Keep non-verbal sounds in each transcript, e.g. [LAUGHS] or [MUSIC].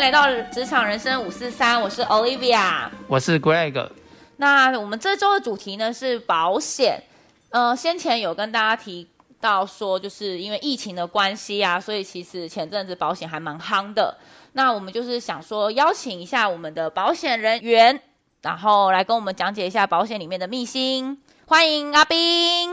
迎来到职场人生五四三，我是 Olivia，我是 Greg。那我们这周的主题呢是保险。呃，先前有跟大家提到说，就是因为疫情的关系啊，所以其实前阵子保险还蛮夯的。那我们就是想说，邀请一下我们的保险人员，然后来跟我们讲解一下保险里面的秘辛。欢迎阿斌。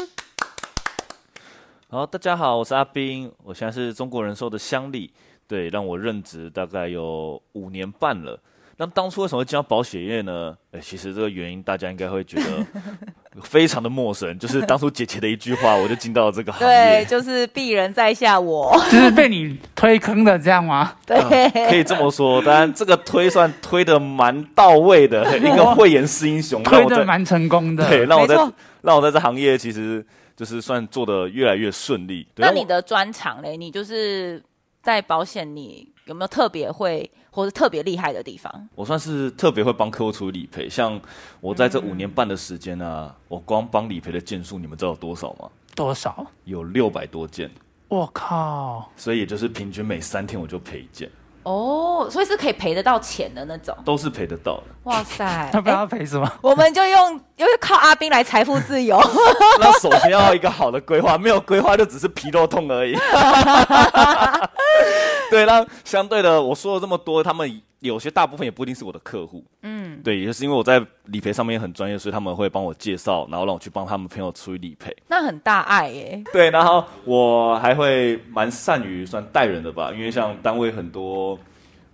好，大家好，我是阿斌，我现在是中国人寿的襄理。对，让我任职大概有五年半了。那当初为什么会进到保险业呢？哎，其实这个原因大家应该会觉得 [LAUGHS] 非常的陌生，就是当初姐姐的一句话，我就进到了这个行业。对，就是敝人在下我，我就是被你推坑的这样吗？[LAUGHS] 对、嗯，可以这么说。当然，这个推算推的蛮到位的，一个慧眼识英雄，推的蛮成功的。对，让我在让我在这行业其实就是算做的越来越顺利。那你的专长嘞？你就是。在保险，你有没有特别会或者特别厉害的地方？我算是特别会帮客户处理理赔，像我在这五年半的时间啊，嗯、我光帮理赔的件数，你们知道有多少吗？多少？有六百多件。我靠！所以也就是平均每三天我就赔一件。哦，所以是可以赔得到钱的那种，都是赔得到的。哇塞，[LAUGHS] 他不要赔什么？我们就用，因为靠阿斌来财富自由。[LAUGHS] 那首先要一个好的规划，没有规划就只是皮肉痛而已。[LAUGHS] 对，那相对的，我说了这么多，他们有些大部分也不一定是我的客户。嗯，对，也就是因为我在理赔上面很专业，所以他们会帮我介绍，然后让我去帮他们朋友处理理赔。那很大爱耶。对，然后我还会蛮善于算带人的吧，因为像单位很多。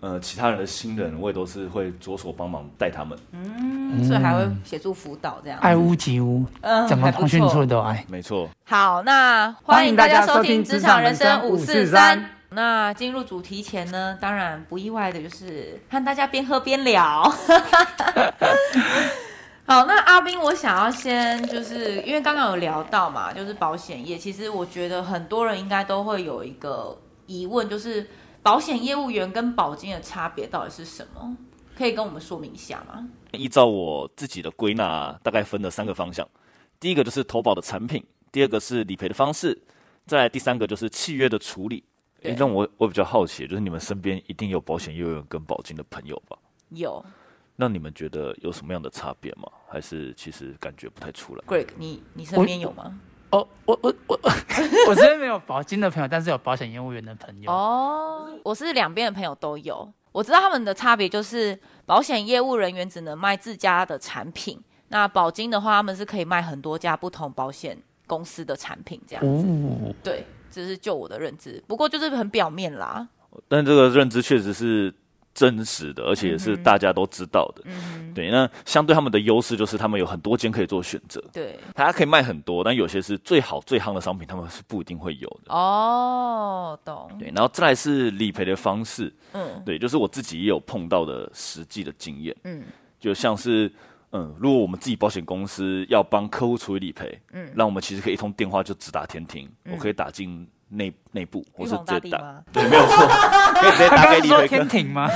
呃，其他人的新人，我也都是会着手帮忙带他们。嗯，所以还会协助辅导这样。爱屋及乌，嗯，怎么通讯处都爱。没错。好，那欢迎大家收听《职场人生五四三》。那进入主题前呢，当然不意外的就是和大家边喝边聊。[LAUGHS] 好，那阿斌，我想要先就是因为刚刚有聊到嘛，就是保险业，其实我觉得很多人应该都会有一个疑问，就是。保险业务员跟保金的差别到底是什么？可以跟我们说明一下吗？依照我自己的归纳，大概分了三个方向。第一个就是投保的产品，第二个是理赔的方式，再第三个就是契约的处理。诶，让我我比较好奇，就是你们身边一定有保险业务员跟保金的朋友吧？有。那你们觉得有什么样的差别吗？还是其实感觉不太出来？Greg，你你身边有吗？哦，我我我我身边没有保金的朋友，但是有保险业务员的朋友。哦，我是两边的朋友都有。我知道他们的差别就是，保险业务人员只能卖自家的产品，那保金的话，他们是可以卖很多家不同保险公司的产品，这样子。哦。对，这是就我的认知，不过就是很表面啦。但这个认知确实是。真实的，而且也是大家都知道的。嗯，对。那相对他们的优势就是他们有很多间可以做选择。对，大家可以卖很多，但有些是最好最夯的商品，他们是不一定会有的。哦，懂。对，然后再来是理赔的方式。嗯，对，就是我自己也有碰到的实际的经验。嗯，就像是嗯，如果我们自己保险公司要帮客户处理理赔，嗯，那我们其实可以一通电话就直达天庭，嗯，我可以打进。内内部，我是直接打，对，没有错，[LAUGHS] 可以直接打给理赔天庭吗？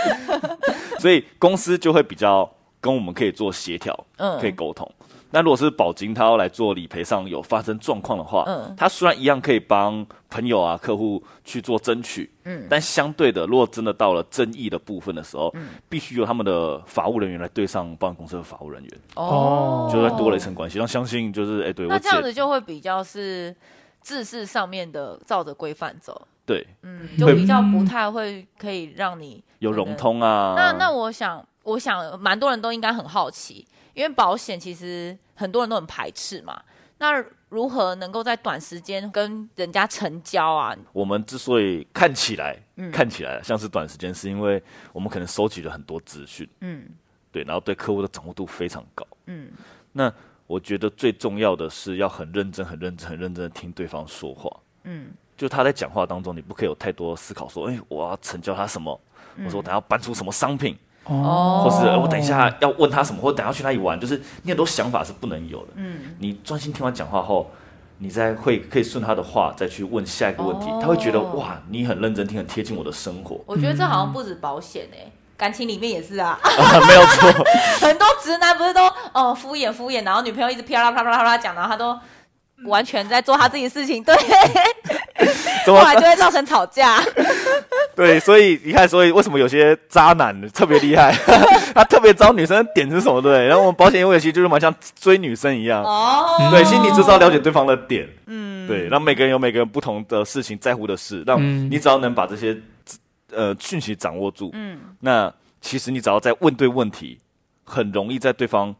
[LAUGHS] 所以公司就会比较跟我们可以做协调，嗯，可以沟通。那如果是保金，他要来做理赔上有发生状况的话，嗯，他虽然一样可以帮朋友啊、客户去做争取，嗯，但相对的，如果真的到了争议的部分的时候，嗯，必须由他们的法务人员来对上保险公司的法务人员，哦，就会多了一层关系。那相信就是，哎，对，那这样子就会比较是。制式上面的照着规范走，对，嗯，就比较不太会可以让你有融通啊。那那我想，我想蛮多人都应该很好奇，因为保险其实很多人都很排斥嘛。那如何能够在短时间跟人家成交啊？我们之所以看起来，嗯，看起来像是短时间，是因为我们可能收集了很多资讯，嗯，对，然后对客户的掌握度非常高，嗯，那。我觉得最重要的是要很认真、很认真、很认真的听对方说话。嗯，就他在讲话当中，你不可以有太多思考，说：“哎，我要成交他什么？”嗯、我说：“我等下要搬出什么商品？”哦，或是我等一下要问他什么，或等下去哪里玩？就是你很多想法是不能有的。嗯，你专心听完讲话后，你再会可以顺他的话再去问下一个问题。哦、他会觉得哇，你很认真听，很贴近我的生活。我觉得这好像不止保险哎、欸。感情里面也是啊，[LAUGHS] 啊没有错。[LAUGHS] 很多直男不是都哦敷衍敷衍，然后女朋友一直啪啦啪啦啪啦讲，然后他都完全在做他自己的事情，对，[LAUGHS] 后来就会造成吵架。[LAUGHS] 对，所以你看，所以为什么有些渣男特别厉害，[LAUGHS] 他特别招女生的点是什么？对，然后我们保险业务其实就是蛮像追女生一样。哦，对，其实你至少了解对方的点。嗯，对，让每个人有每个人不同的事情在乎的事，让你只要能把这些呃讯息掌握住，嗯，那其实你只要在问对问题，很容易在对方。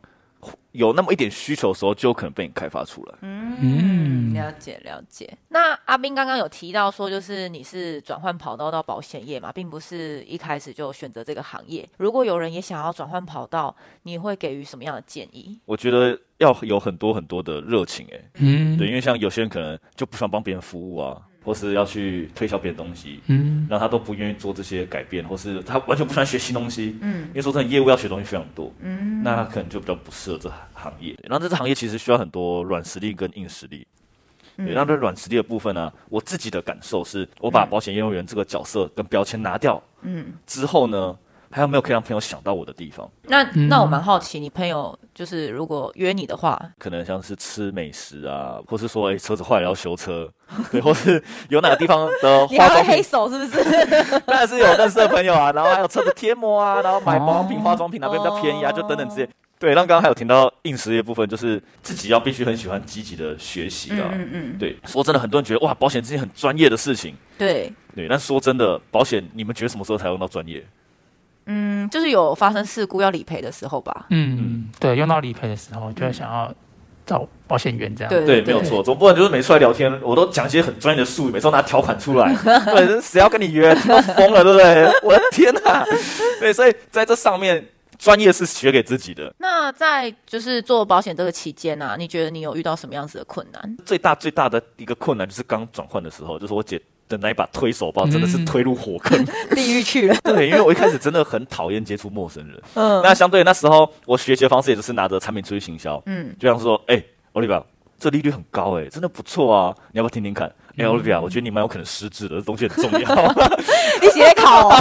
有那么一点需求的时候，就有可能被你开发出来。嗯，了解了解。那阿斌刚刚有提到说，就是你是转换跑道到保险业嘛，并不是一开始就选择这个行业。如果有人也想要转换跑道，你会给予什么样的建议？我觉得要有很多很多的热情，哎，嗯，对，因为像有些人可能就不喜欢帮别人服务啊。或是要去推销别的东西，嗯，然后他都不愿意做这些改变，或是他完全不喜欢学新东西，嗯，因为说真的，业务要学东西非常多，嗯，那他可能就比较不适合这行业。然后这个行业其实需要很多软实力跟硬实力，嗯，对，然后这软实力的部分呢，啊，我自己的感受是，我把保险业务员这个角色跟标签拿掉，嗯，之后呢。还有没有可以让朋友想到我的地方？那那我蛮好奇，你朋友就是如果约你的话，可能像是吃美食啊，或是说哎、欸、车子坏了要修车，[LAUGHS] 对，或是 [LAUGHS] 有哪个地方的化妆品黑手是不是？[LAUGHS] 当然是有认识的朋友啊，然后还有车子贴膜啊，然后买保养品、化妆品哪边比较便宜啊，就等等这些。对，那刚刚还有提到硬实力的部分，就是自己要必须很喜欢积极的学习啊。嗯嗯。对，说真的，很多人觉得哇，保险是件很专业的事情。对对，但说真的，保险你们觉得什么时候才用到专业？嗯，就是有发生事故要理赔的时候吧。嗯，对，用到理赔的时候，就会想要找保险员这样。对，没有错。总不能就是每次来聊天，我都讲一些很专业的术语，每次都拿条款出来。[LAUGHS] 对，谁要跟你约？听到疯了，对不对？我的天哪！对，所以在这上面，专业是学给自己的。那在就是做保险这个期间啊，你觉得你有遇到什么样子的困难？最大最大的一个困难就是刚转换的时候，就是我姐。的那一把推手包真的是推入火坑，嗯、[LAUGHS] 地狱去了。[LAUGHS] 对，因为我一开始真的很讨厌接触陌生人。嗯，那相对那时候我学习的方式也就是拿着产品出去行销。嗯，就像说，哎、欸，Olivia，这利率很高，哎，真的不错啊，你要不要听听看？哎、欸、，Olivia，我觉得你蛮有可能失智的，这东西很重要。[LAUGHS] 你写考、哦？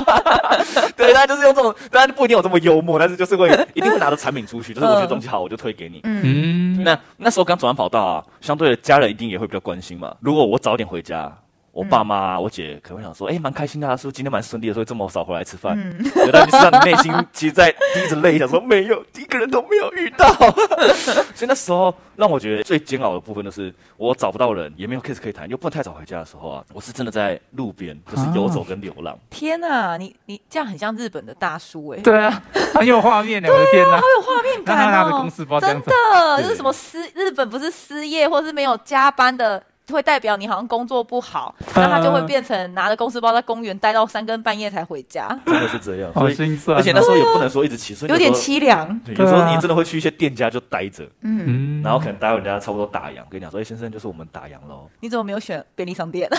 对，大家就是用这种，当然不一定有这么幽默，但是就是会一定会拿着产品出去，就是我觉得东西好，我就推给你。嗯，那那时候刚转完跑道啊，相对的家人一定也会比较关心嘛。如果我早点回家。我爸妈、啊、我姐可能会想说，哎、欸，蛮开心的、啊，是不是今天蛮顺利的，所以这么少回来吃饭？嗯，但你实际上你内心其实在滴着泪，[LAUGHS] 想说没有，一个人都没有遇到。[LAUGHS] 所以那时候让我觉得最煎熬的部分就是，我找不到人，也没有 case 可以谈，又不能太早回家的时候啊，我是真的在路边就是游走跟流浪。啊、天哪，你你这样很像日本的大叔哎、欸。对啊，很有画面的，我的天哪，好有画面 [LAUGHS] 感哦。真的，就是什么失日本不是失业或是没有加班的。会代表你好像工作不好，那他就会变成拿着公司包在公园待到三更半夜才回家。真的是这样，好心酸。而且那时候也不能说一直骑，所以有点凄凉。有时候你真的会去一些店家就待着，嗯，然后可能待会人家差不多打烊，跟你讲说：“哎，先生，就是我们打烊喽。”你怎么没有选便利商店？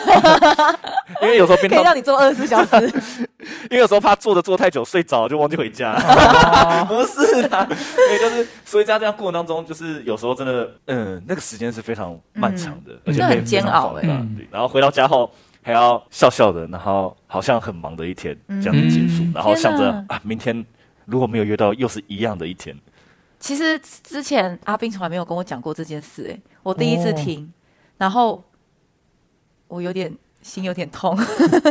[LAUGHS] 因为有时候便利可以让你坐二十四小时。因为有时候怕坐着坐太久睡着就忘记回家。[LAUGHS] 不是啊，对，就是所以在这样过程当中，就是有时候真的，嗯，那个时间是非常漫长的，而且。很煎熬哎、欸。嗯，然后回到家后还要笑笑的，然后好像很忙的一天这样子结束，嗯、然后想着啊，明天如果没有约到，又是一样的一天。其实之前阿斌从来没有跟我讲过这件事、欸，哎，我第一次听，哦、然后我有点心有点痛，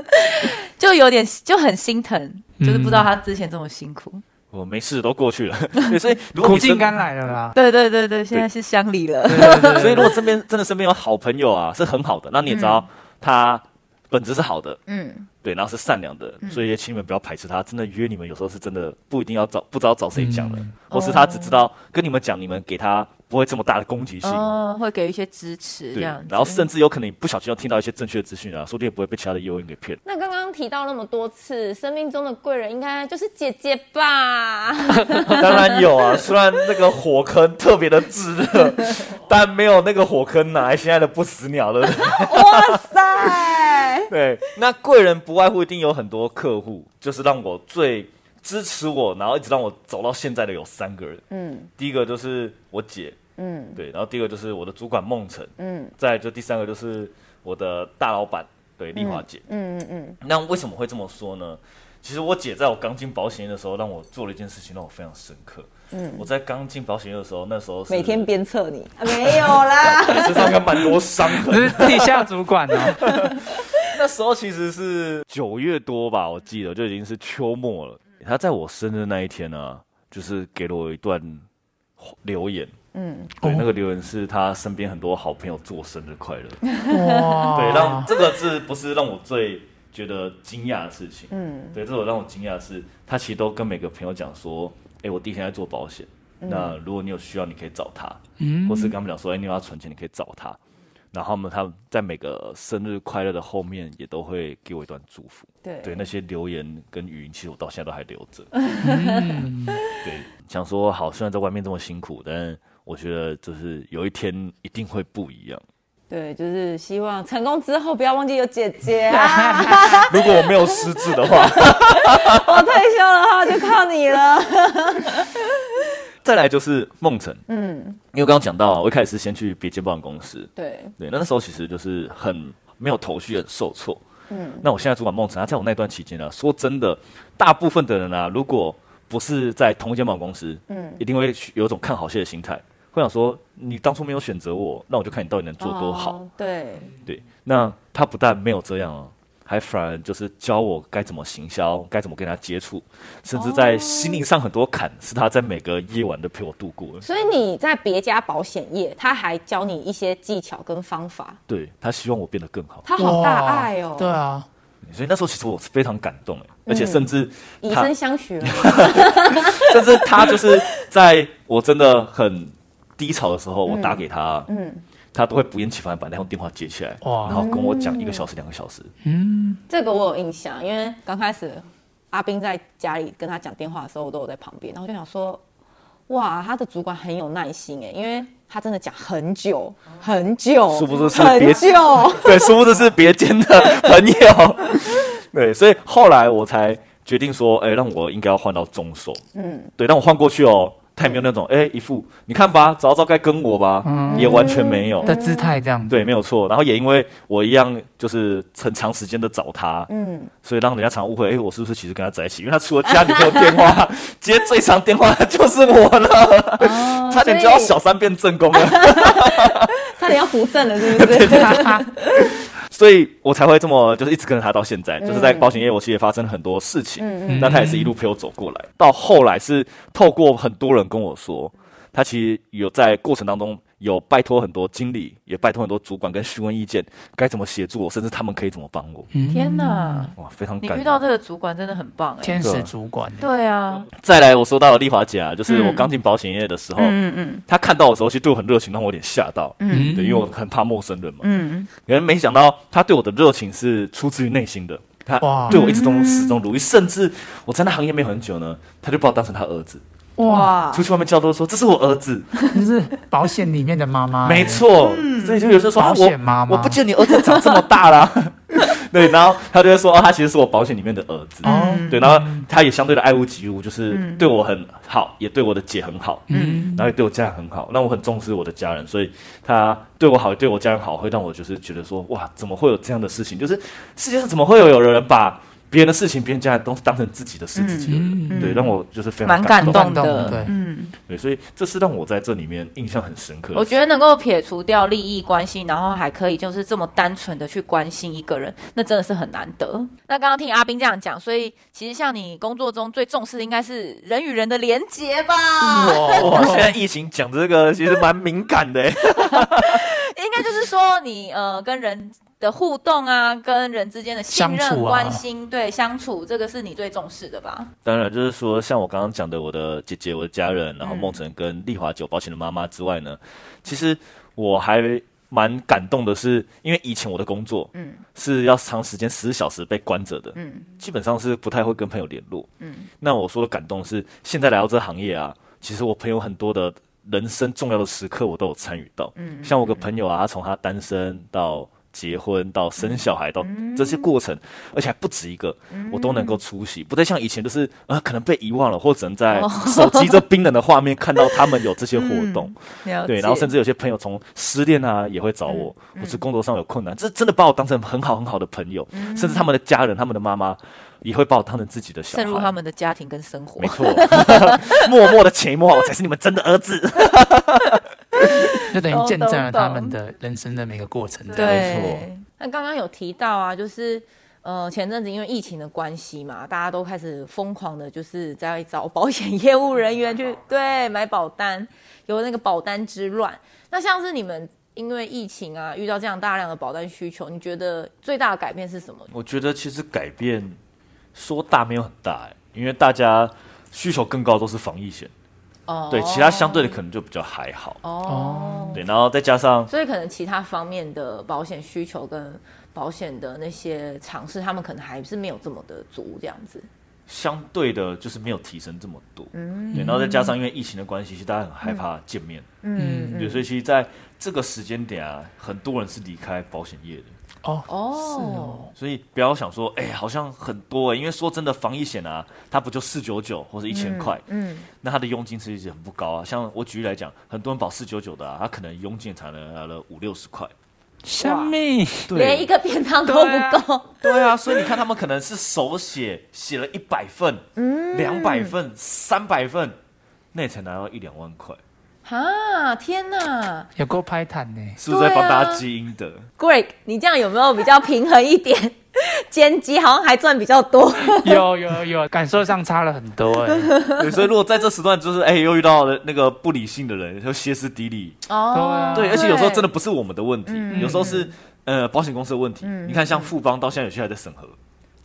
[LAUGHS] 就有点就很心疼，嗯、就是不知道他之前这么辛苦。我没事，都过去了。[LAUGHS] 所以苦尽甘来了啦。对对对对，现在是乡里了。所以如果身边真的身边有好朋友啊，是很好的，那你也知道他本质是好的。嗯。对，然后是善良的，所以也请你们不要排斥他。真的约你们，有时候是真的不一定要找，不知道找谁讲的，或是他只知道跟你们讲，你们给他不会这么大的攻击性，哦，会给一些支持这样。然后甚至有可能你不小心要听到一些正确的资讯啊，说不定也不会被其他的业务员给骗。那刚刚提到那么多次，生命中的贵人应该就是姐姐吧？[LAUGHS] [LAUGHS] 当然有啊，虽然那个火坑特别的炙热，但没有那个火坑哪来现在的不死鸟了。哇塞！对，那贵人不。外乎一定有很多客户，就是让我最支持我，然后一直让我走到现在的有三个人。嗯，第一个就是我姐，嗯，对，然后第二个就是我的主管梦辰，嗯，再就第三个就是我的大老板，对，丽华姐，嗯嗯嗯。那为什么会这么说呢？其实我姐在我刚进保险业的时候，让我做了一件事情，让我非常深刻。嗯，我在刚进保险业的时候，那时候每天鞭策你，[LAUGHS] 没有啦，[LAUGHS] 身上应该蛮多伤痕，是地下主管哦。[LAUGHS] [LAUGHS] 那时候其实是九月多吧，我记得就已经是秋末了。他在我生日那一天呢、啊，就是给了我一段留言。嗯，对，哦、那个留言是他身边很多好朋友祝生日快乐。哇，对，让这个字不是让我最觉得惊讶的事情。嗯，对，这个让我惊讶的是，他其实都跟每个朋友讲说，哎，我第一天在做保险，嗯、那如果你有需要，你可以找他。嗯，或是跟他们讲说，哎，你要存钱，你可以找他。然后他们他们在每个生日快乐的后面也都会给我一段祝福。对对，那些留言跟语音，其实我到现在都还留着。[LAUGHS] 嗯、对，想说好，虽然在外面这么辛苦，但我觉得就是有一天一定会不一样。对，就是希望成功之后不要忘记有姐姐啊。[LAUGHS] 如果我没有失智的话，[LAUGHS] 我退休的话就靠你了。再来就是梦辰，嗯，因为刚刚讲到，我一开始是先去别间保险公司，对。对，那那时候其实就是很没有头绪，很受挫，嗯，那我现在主管梦辰，他在我那段期间呢，说真的，大部分的人啊，如果不是在同一间保险公司，嗯，一定会有一种看好戏的心态，会想说，你当初没有选择我，那我就看你到底能做多好，哦、对。对，那他不但没有这样哦。还反而就是教我该怎么行销，该怎么跟他接触，甚至在心灵上很多坎是他在每个夜晚都陪我度过。所以你在别家保险业，他还教你一些技巧跟方法。对，他希望我变得更好。他好大爱哦。对啊，所以那时候其实我是非常感动哎，而且甚至以身相许了。[LAUGHS] 甚至他就是在我真的很低潮的时候，我打给他，嗯。他都会不厌其烦把那通电话接起来，哇。然后跟我讲一个小时、两个小时。嗯，这个我有印象，因为刚开始阿斌在家里跟他讲电话的时候，我都有在旁边，然后我就想说，哇，他的主管很有耐心哎，因为他真的讲很久很久，殊不知是很久，[LAUGHS] 对，殊不知是别间的朋友，[LAUGHS] 对，所以后来我才决定说，哎，让我应该要换到中手，嗯，对，让我换过去哦。他也没有那种哎、欸，一副你看吧，早知道该跟我吧，嗯、也完全没有的姿态这样。对，没有错。然后也因为我一样就是很长时间的找他，嗯，所以让人家常误会，哎、欸，我是不是其实跟他在一起？因为他除了家里没有电话，[LAUGHS] 接最长电话就是我了，哦、差点就要小三变正宫了，[LAUGHS] 差点要扶正了，是不是？[LAUGHS] 所以我才会这么，就是一直跟着他到现在，嗯、就是在保险业，我其实也发生了很多事情，嗯、那他也是一路陪我走过来，嗯、到后来是透过很多人跟我说，他其实有在过程当中。有拜托很多经理，也拜托很多主管跟询问意见，该怎么协助我，甚至他们可以怎么帮我。天哪，哇，非常感。你遇到这个主管真的很棒，天使主管。对啊。再来，我说到了丽华姐啊，就是我刚进保险业的时候，嗯嗯，她看到我的时候，其实对我很热情，让我有点吓到。嗯，对，因为我很怕陌生人嘛。嗯，可能没想到她对我的热情是出自于内心的，她对我一直都始终如一，甚至我在那行业没有很久呢，她就把我当成她儿子。哇！出去外面叫都说这是我儿子，就是保险里面的妈妈。没错，所以就有时候说保险妈妈，我不见你儿子长这么大了。[LAUGHS] 对，然后他就会说，哦，他其实是我保险里面的儿子。哦对，然后他也相对的爱屋及乌，就是对我很好，也对我的姐很好。嗯，然后也对我家人很好。那我很重视我的家人，所以他对我好，也对我家人好，会让我就是觉得说，哇，怎么会有这样的事情？就是世界上怎么会有有人把别人的事情，别人家都当成自己的事，自己的人，嗯、对，让我就是非常感动的，对，嗯，对，所以这是让我在这里面印象很深刻。我觉得能够撇除掉利益关系，然后还可以就是这么单纯的去关心一个人，那真的是很难得。那刚刚听阿斌这样讲，所以其实像你工作中最重视的应该是人与人的连结吧？哇，现在疫情讲这个其实蛮敏感的，[LAUGHS] 应该就是说你呃跟人。的互动啊，跟人之间的信任、关心，对相处，这个是你最重视的吧？当然，就是说，像我刚刚讲的，我的姐姐、我的家人，然后梦辰跟丽华酒保险的妈妈之外呢，其实我还蛮感动的是，因为以前我的工作，嗯，是要长时间十小时被关着的，嗯，基本上是不太会跟朋友联络，嗯。那我说的感动是，现在来到这行业啊，其实我朋友很多的人生重要的时刻，我都有参与到，嗯，像我个朋友啊，他从他单身到。结婚到生小孩到这些过程，而且还不止一个，我都能够出席，不再像以前就是呃可能被遗忘了，或者能在手机这冰冷的画面看到他们有这些活动，对，然后甚至有些朋友从失恋啊也会找我，或是工作上有困难，这真的把我当成很好很好的朋友，甚至他们的家人、他们的妈妈也会把我当成自己的小孩，渗入他们的家庭跟生活，没错，[LAUGHS] 默默的潜移默化，[LAUGHS] 我才是你们真的儿子。[LAUGHS] 就等于见证了他们的人生的每个过程，对。那刚刚有提到啊，就是呃前阵子因为疫情的关系嘛，大家都开始疯狂的，就是在找保险业务人员去 [LAUGHS] 对买保单，有那个保单之乱。那像是你们因为疫情啊，遇到这样大量的保单需求，你觉得最大的改变是什么？我觉得其实改变说大没有很大哎，因为大家需求更高都是防疫险。哦，对，其他相对的可能就比较还好哦。对，然后再加上，所以可能其他方面的保险需求跟保险的那些尝试，他们可能还是没有这么的足，这样子。相对的，就是没有提升这么多。嗯，对，然后再加上因为疫情的关系，其实大家很害怕见面。嗯，对，所以其实在这个时间点啊，很多人是离开保险业的。哦哦，是哦，所以不要想说，哎、欸，好像很多哎、欸，因为说真的，防疫险啊，它不就四九九或者一千块，嗯，那它的佣金其实很不高啊。像我举例来讲，很多人保四九九的啊，他可能佣金才能拿了五六十块，生命？对，连一个便当都不够。对啊，所以你看他们可能是手写写了一百份，嗯，两百份、三百份，那也才拿到一两万块。啊！天哪，有够拍坦呢，是不是在帮大家积阴德？Greg，你这样有没有比较平衡一点？剪辑好像还赚比较多。[LAUGHS] 有有有，感受上差了很多哎。对，所以如果在这时段，就是哎，又遇到了那个不理性的人，就歇斯底里。哦，对，而且有时候真的不是我们的问题，有时候是呃保险公司的问题。你看，像富邦到现在有些还在审核。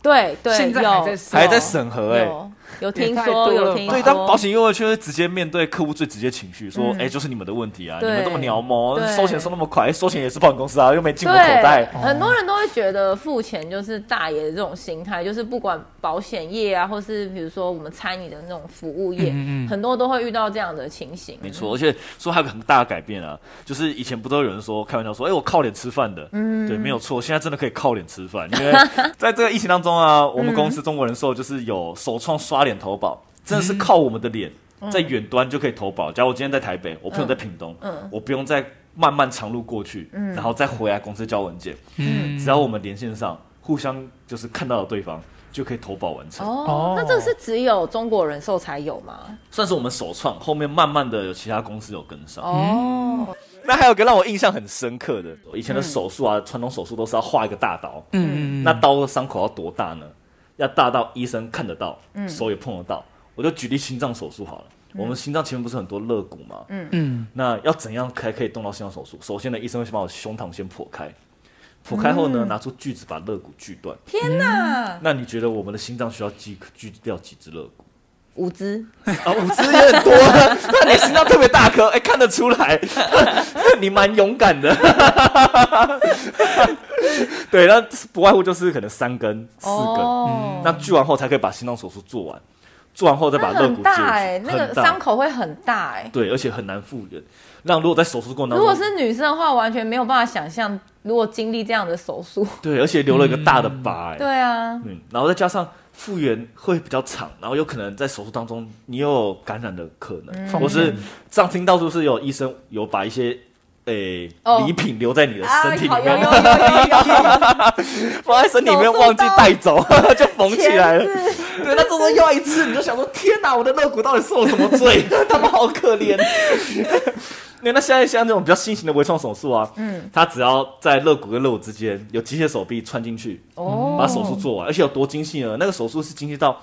对对，现在还在还在审核哎。[LAUGHS] 有听说，有听说。对，当保险业务却会直接面对客户最直接情绪，说：“哎，就是你们的问题啊！你们这么鸟毛，收钱收那么快，收钱也是保险公司啊，又没进我口袋。”很多人都会觉得付钱就是大爷的这种心态，就是不管保险业啊，或是比如说我们餐饮的那种服务业，很多都会遇到这样的情形。没错，而且说还有个很大的改变啊，就是以前不都有人说开玩笑说：“哎，我靠脸吃饭的。”嗯，对，没有错，现在真的可以靠脸吃饭，因为在这个疫情当中啊，我们公司中国人寿就是有首创刷脸投保。真的是靠我们的脸，在远端就可以投保。假如我今天在台北，我朋友在屏东，我不用再漫漫长路过去，然后再回来公司交文件。嗯只要我们连线上，互相就是看到了对方，就可以投保完成。哦，那这个是只有中国人寿才有吗？算是我们首创，后面慢慢的有其他公司有跟上。哦，那还有个让我印象很深刻的，以前的手术啊，传统手术都是要画一个大刀。嗯，那刀的伤口要多大呢？要大到医生看得到，手也碰得到。我就举例心脏手术好了，嗯、我们心脏前面不是很多肋骨吗？嗯嗯，那要怎样才可以动到心脏手术？首先呢，医生会先把我胸膛先剖开，剖开后呢，嗯、拿出锯子把肋骨锯断。天哪、嗯！那你觉得我们的心脏需要锯锯掉几只肋骨？五只。啊，五只也很多。[LAUGHS] 那你心脏特别大颗，哎、欸，看得出来，[LAUGHS] 你蛮勇敢的。对，那不外乎就是可能三根、四根，哦。嗯、那锯完后才可以把心脏手术做完。做完后再把肋骨接，哎，那个伤口会很大，哎，对，而且很难复原。那如果在手术过程当中，如果是女生的话，完全没有办法想象，如果经历这样的手术，对，而且留了一个大的疤，哎，对啊，嗯，然后再加上复原会比较长，然后有可能在手术当中你有感染的可能，或是这样听到就是有医生有把一些。诶，礼品留在你的身体里面，[LAUGHS] 放在身体里面忘记带走，[LAUGHS] 就缝起来了。对，那这么又一次，你就想说：天哪，我的肋骨到底受了什么罪？[LAUGHS] 他们好可怜。那那现在像这种比较新型的微创手术啊，嗯，它只要在肋骨跟肋骨之间有机械手臂穿进去，哦，把手术做完，而且有多精细呢？那个手术是精细到。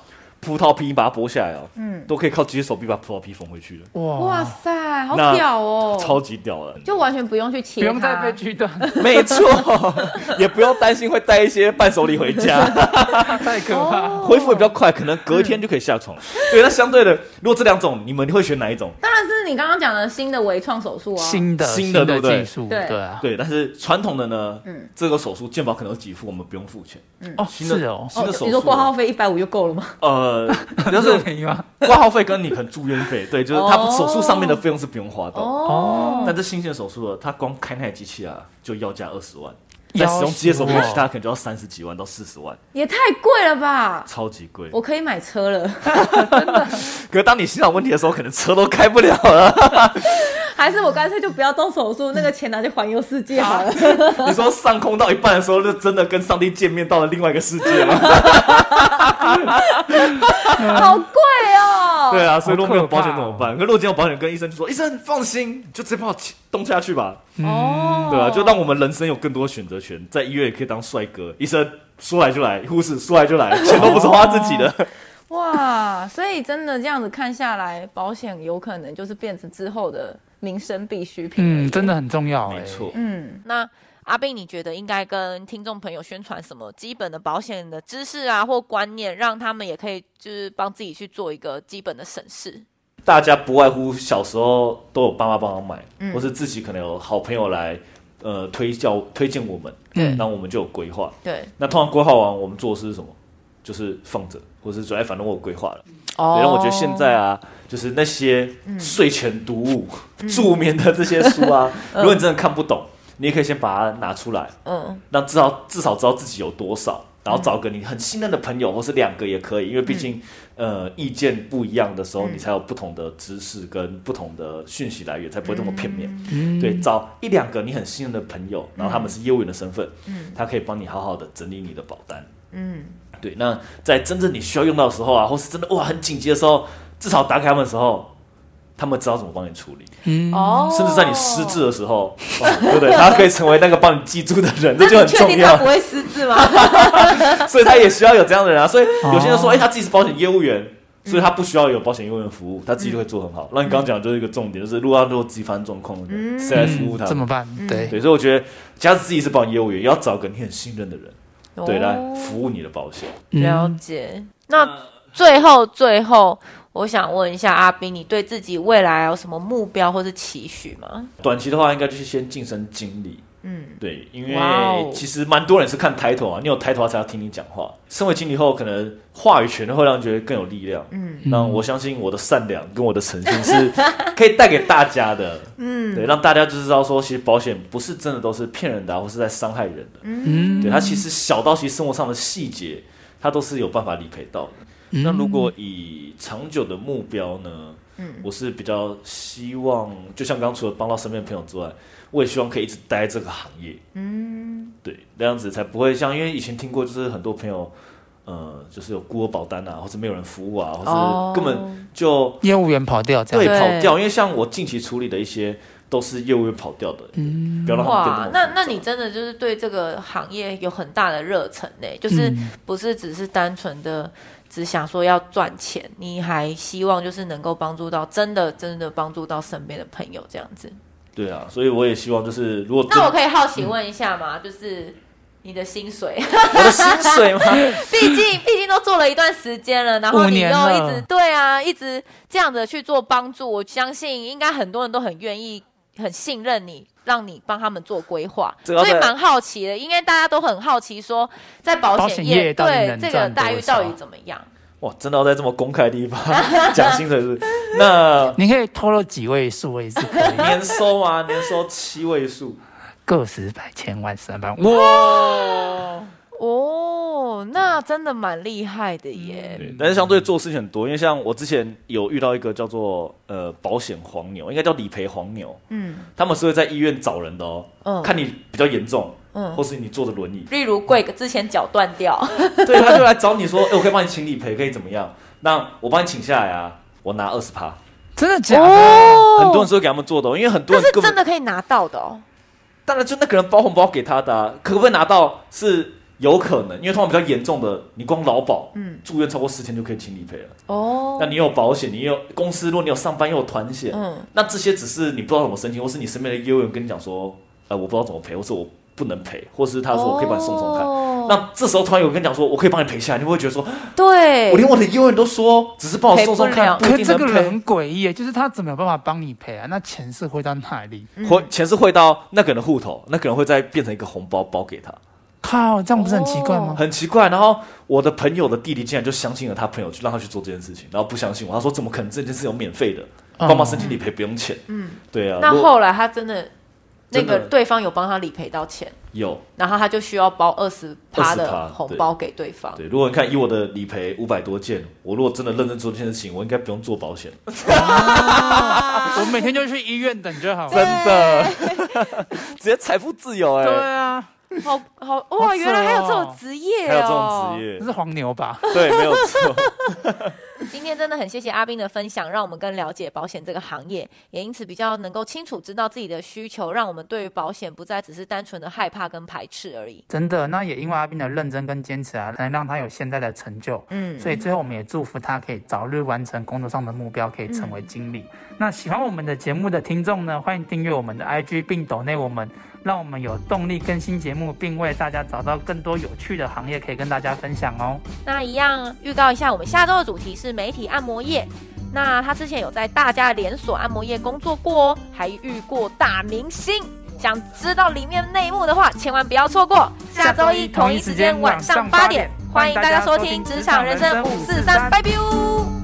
葡萄皮把它剥下来哦，嗯，都可以靠自己手臂把葡萄皮缝回去了。哇哇塞，好屌哦，超级屌了，就完全不用去切，不用再被锯断，没错，[LAUGHS] 也不用担心会带一些伴手礼回家，[LAUGHS] 太可怕，恢复也比较快，可能隔一天就可以下床。对，那相对的，如果这两种，你们会选哪一种？当然是你刚刚讲的新的微创手术啊，新的新的对不对？技术，对啊，对，但是传统的呢，嗯，这个手术健保可能有给付，我们不用付钱。嗯哦，是哦，新的手术，你说挂号费一百五就够了吗？呃。[LAUGHS] 就是便宜吗？挂号费跟你可能住院费，对，就是他手术上面的费用是不用花的。哦，但这新鲜手术了，他光开那台机器啊，就要价二十万。在使用机械手术，其他可能就要三十几万到四十万，也太贵了吧？超级贵，我可以买车了。真的。可是当你心脏问题的时候，可能车都开不了了。[LAUGHS] 还是我干脆就不要动手术，那个钱拿去环游世界好了。[LAUGHS] 你说上空到一半的时候，就真的跟上帝见面，到了另外一个世界吗？[LAUGHS] 好贵哦。哦。对啊，所以如果没有保险怎么办？可是如果今天有保险，跟医生就说：“医生放心，就直接把我动下去吧。”哦，对啊，就让我们人生有更多选择权，在医院也可以当帅哥。医生说来就来，护士说来就来，钱都不是花自己的。哇，所以真的这样子看下来，保险有可能就是变成之后的民生必需品。嗯，真的很重要、欸，没错。嗯，那阿斌，你觉得应该跟听众朋友宣传什么基本的保险的知识啊，或观念，让他们也可以就是帮自己去做一个基本的审视？大家不外乎小时候都有爸妈帮忙买，或是自己可能有好朋友来呃推教推荐我们，嗯那我们就有规划。对，那通常规划完，我们做的是什么？就是放着，或是说哎，反正我有规划了。哦。对，让我觉得现在啊，就是那些睡前读物、助眠的这些书啊，[LAUGHS] 如果你真的看不懂，你也可以先把它拿出来，嗯，让至少至少知道自己有多少，然后找个你很信任的朋友，或是两个也可以，因为毕竟、呃意见不一样的时候，你才有不同的知识跟不同的讯息来源，才不会这么片面。嗯，对，找一两个你很信任的朋友，然后他们是业务员的身份，他可以帮你好好的整理你的保单。嗯，对，那在真正你需要用到的时候啊，或是真的哇很紧急的时候，至少打给他们的时候，他们知道怎么帮你处理，嗯，哦，甚至在你失智的时候，哇对不对？他可以成为那个帮你记住的人，[LAUGHS] 这就很重要定他不。会失智吗？[LAUGHS] 所以他也需要有这样的人啊。所以有些人说，哦哎、他自己是保险业务员，所以他不需要有保险业务员服务，他自己就会做很好。那、你刚刚讲的就是一个重点，就是如果他如果自己发生状况，谁来服务他？嗯怎么办？对，对，所以我觉得，假使自己是保险业务员，也要找个你很信任的人，对，哦来服务你的保险。了解。那最后最后，我想问一下阿斌，你对自己未来有什么目标或是期许吗？短期的话，应该就是先晋升经理。嗯，对，因为其实蛮多人是看抬头啊，你有抬头他才要听你讲话。身为经理后，可能话语权会让人觉得更有力量。嗯，那我相信我的善良跟我的诚信是 [LAUGHS] 可以带给大家的。嗯，对，让大家就知道说，其实保险不是真的都是骗人的、啊，或是在伤害人的。嗯，对，它其实小到其实生活上的细节，它都是有办法理赔到的。那如果以长久的目标呢？嗯，我是比较希望，就像刚刚除了帮到身边的朋友之外，我也希望可以一直待在这个行业。嗯，对，那样子才不会像，因为以前听过，就是很多朋友，呃，就是有孤儿保单啊，或者没有人服务啊，或哦是根本就业务员跑掉这样，对对跑掉。因为像我近期处理的一些，都是业务员跑掉的，嗯，不要让他们变得，哇那那你真的就是对这个行业有很大的热忱呢？就是不是只是单纯的只想说要赚钱，你还希望就是能够帮助到真的真的帮助到身边的朋友这样子。对啊，所以我也希望就是如果那我可以好奇问一下吗？就是你的薪水，[LAUGHS] 我的薪水吗？[LAUGHS] 毕竟毕竟都做了一段时间了，然后你又一直对啊，一直这样的去做帮助，我相信应该很多人都很愿意、很信任你，让你帮他们做规划，所以蛮好奇的。应该大家都很好奇说，在保险业对这个待遇到底怎么样？哇，真的要在这么公开的地方 [LAUGHS] 讲薪水是？那你可以透露几位数位是可以，[LAUGHS] 年收啊，年收七位数，个十百千万十万百万哇，真的蛮厉害的耶。对，但是相对做事情很多，因为像我之前有遇到一个叫做呃保险黄牛，应该叫理赔黄牛，嗯，他们是会在医院找人的哦，嗯。看你比较严重，嗯。或是你坐着轮椅，例如贵哥之前脚断掉，[LAUGHS] 对，他就来找你说，哎、我可以帮你请理赔，可以怎么样？那我帮你请下来啊，我拿二十趴，真的假的？哦。很多人是会给他们做的、哦，因为很多人是真的可以拿到的哦。当然，就那个人包红包给他的、啊，可不可以拿到是有可能，因为通常比较严重的，你光劳保，嗯，住院超过十天就可以请理赔了。哦，那你有保险，你有公司，如果你有上班又有团险，嗯那这些只是你不知道怎么申请，或是你身边的业务员跟你讲说，呃，我不知道怎么赔，或是我不能赔，或是他说我可以帮你送送看。哦那这时候突然有人跟你讲说，我可以帮你赔下来，你会不会觉得说，对，我连我的业务员都说，只是帮我送送看，可是这定能赔。个人很诡异耶，就是他怎么有办法帮你赔啊？那钱是汇到哪里？汇钱是汇到那个人的户头，那个人会再变成一个红包包给他。靠，这样不是很奇怪吗？很奇怪。然后我的朋友的弟弟竟然就相信了他朋友，去让他去做这件事情，然后不相信我。他说：“怎么可能？这件事有免费的，哦帮忙申请理赔不用钱。”嗯，对啊。那后来他真的那个对方有帮他理赔到钱，有然后他就需要包二十趴的20%红包给对方。对，如果你看以我的理赔五百多件，我如果真的认真做这件事情，我应该不用做保险，[LAUGHS] 我每天就去医院等就好了。真的，[LAUGHS] 直接财富自由哎、对啊，好好哇，好哦原来还有这种职业哦，还有这种职业，这是黄牛吧？对，没有错。[LAUGHS] [LAUGHS] 今天真的很谢谢阿斌的分享，让我们更了解保险这个行业，也因此比较能够清楚知道自己的需求，让我们对于保险不再只是单纯的害怕跟排斥而已。真的，那也因为阿斌的认真跟坚持啊，才能让他有现在的成就。嗯，所以最后我们也祝福他可以早日完成工作上的目标，可以成为经理。嗯、那喜欢我们的节目的听众呢，欢迎订阅我们的 IG，并抖内我们。让我们有动力更新节目，并为大家找到更多有趣的行业可以跟大家分享哦。那一样预告一下，我们下周的主题是是媒体按摩业。那他之前有在大家连锁按摩业工作过哦，还遇过大明星。想知道里面内幕的话，千万不要错过。下周一同一时间晚上八点，欢迎大家收听《职场人生五四三》，拜拜。